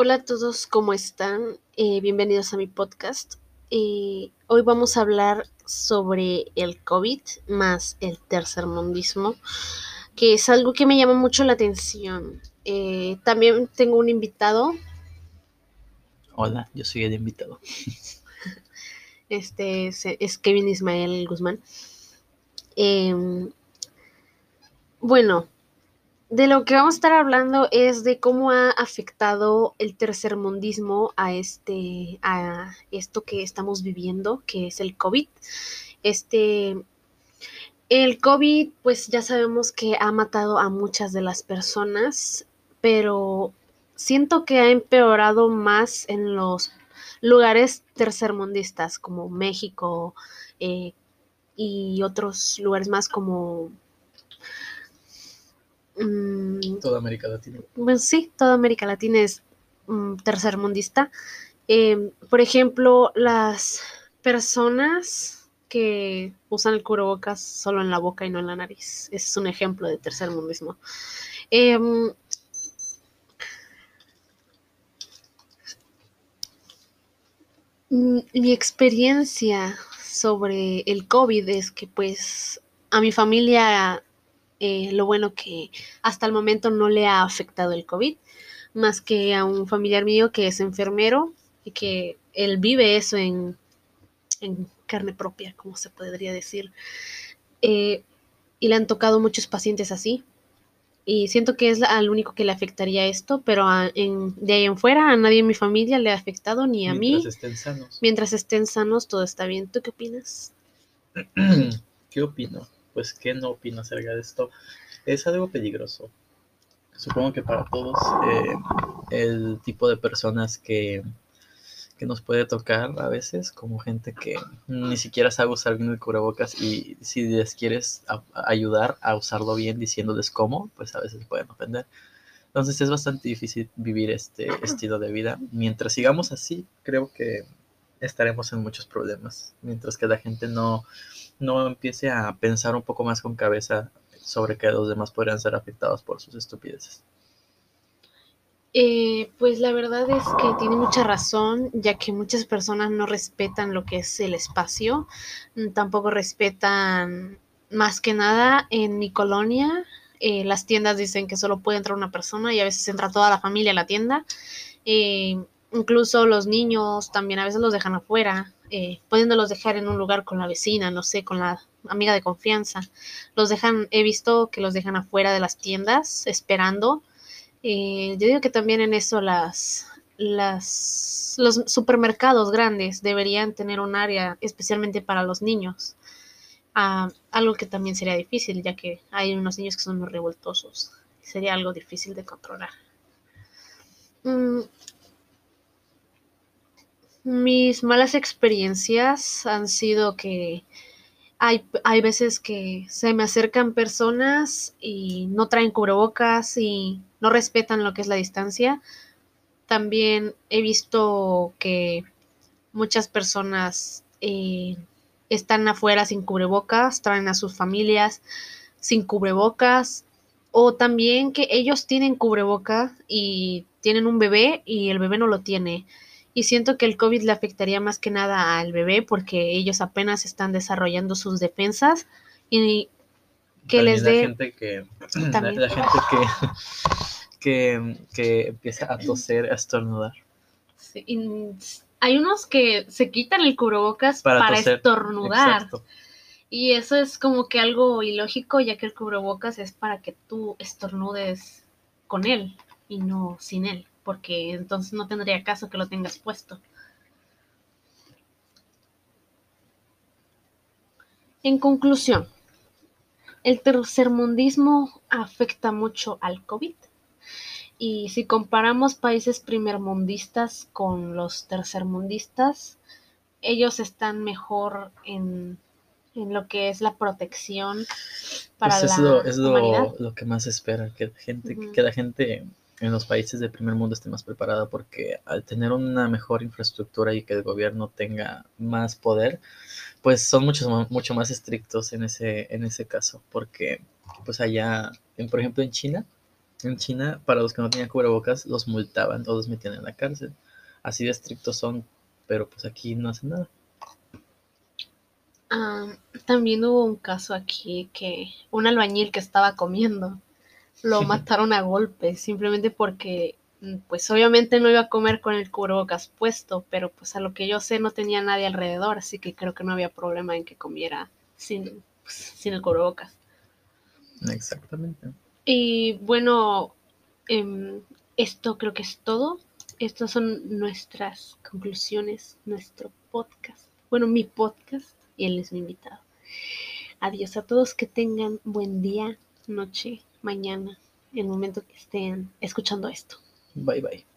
Hola a todos, ¿cómo están? Eh, bienvenidos a mi podcast. Eh, hoy vamos a hablar sobre el COVID más el tercermundismo, que es algo que me llama mucho la atención. Eh, también tengo un invitado. Hola, yo soy el invitado. Este es, es Kevin Ismael Guzmán. Em, bueno, de lo que vamos a estar hablando es de cómo ha afectado el tercermundismo a este a esto que estamos viviendo, que es el COVID. Este el COVID, pues ya sabemos que ha matado a muchas de las personas, pero siento que ha empeorado más en los lugares tercermundistas como México eh, y otros lugares más como Mm, toda América Latina. Pues sí, toda América Latina es um, tercermundista. Eh, por ejemplo, las personas que usan el cubrebocas solo en la boca y no en la nariz. Ese es un ejemplo de tercermundismo. Eh, mi experiencia sobre el COVID es que pues a mi familia eh, lo bueno que hasta el momento no le ha afectado el COVID, más que a un familiar mío que es enfermero y que él vive eso en, carne propia, como se podría decir. Eh, y le han tocado muchos pacientes así. Y siento que es al único que le afectaría esto, pero de ahí en fuera a nadie en mi familia le ha afectado, ni a mí. Mientras estén sanos. Mientras estén sanos, todo está bien. ¿Tú qué opinas? ¿Qué opino? Pues, ¿qué no opino acerca de esto? Es algo peligroso. Supongo que para todos eh, el tipo de personas que, que nos puede tocar a veces, como gente que ni siquiera sabe usar bien el cubrebocas y si les quieres ayudar a usarlo bien diciéndoles cómo, pues a veces pueden ofender. Entonces es bastante difícil vivir este estilo de vida. Mientras sigamos así, creo que estaremos en muchos problemas. Mientras que la gente no no empiece a pensar un poco más con cabeza sobre que los demás podrían ser afectados por sus estupideces. Eh, pues la verdad es que tiene mucha razón, ya que muchas personas no respetan lo que es el espacio, mm, tampoco respetan más que nada en mi colonia. Eh, las tiendas dicen que solo puede entrar una persona y a veces entra toda la familia a la tienda. Eh, incluso los niños también a veces los dejan afuera eh, pudiéndolos dejar en un lugar con la vecina, no sé, con la amiga de confianza. Los dejan, he visto que los dejan afuera de las tiendas esperando. Eh, yo digo que también en eso las, las, los supermercados grandes deberían tener un área especialmente para los niños. Ah, algo que también sería difícil, ya que hay unos niños que son muy revoltosos. Sería algo difícil de controlar. Mm, mis malas experiencias han sido que hay, hay, veces que se me acercan personas y no traen cubrebocas y no respetan lo que es la distancia. También he visto que muchas personas eh, están afuera sin cubrebocas, traen a sus familias sin cubrebocas o también que ellos tienen cubrebocas y tienen un bebé y el bebé no lo tiene y siento que el COVID le afectaría más que nada al bebé porque ellos apenas están desarrollando sus defensas y que les dé... La gente que... La, gente que, que, empieza a toser, a estornudar. hay unos que se quitan el cubrebocas para, estornudar. Y eso es como que algo ilógico, ya que el cubrebocas es para que tú estornudes con él y no sin él porque entonces no tendría caso que lo tengas puesto. En conclusión, el tercermundismo afecta mucho al COVID. Y si comparamos países primermundistas con los tercermundistas, ellos están mejor en, lo que es la protección para pues es la lo, es lo, que más espera, que gente, que la gente en los países del primer mundo esté más preparada porque al tener una mejor infraestructura y que el gobierno tenga más poder, pues son mucho, mucho más estrictos en ese, en ese caso, porque pues allá, en, por ejemplo en China, En China, para los que no tenían cubrebocas, los multaban o los metían en la cárcel. Así de estrictos son, pero pues aquí no hacen nada. Ah, también hubo un caso aquí que un albañil que estaba comiendo lo mataron a golpes simplemente porque mm, pues obviamente no iba a comer con el cubrebocas puesto, pero pues a lo que yo sé no tenía nadie alrededor, así que creo que no había problema en que comiera sin, pues, sin el cubrebocas. Exactamente. Y bueno, em, esto creo que es todo. Estas son nuestras conclusiones, nuestro podcast. Bueno, mi podcast y él es mi invitado. Adiós a todos, que tengan buen día, noche, mañana, el momento que estén escuchando esto. Bye bye.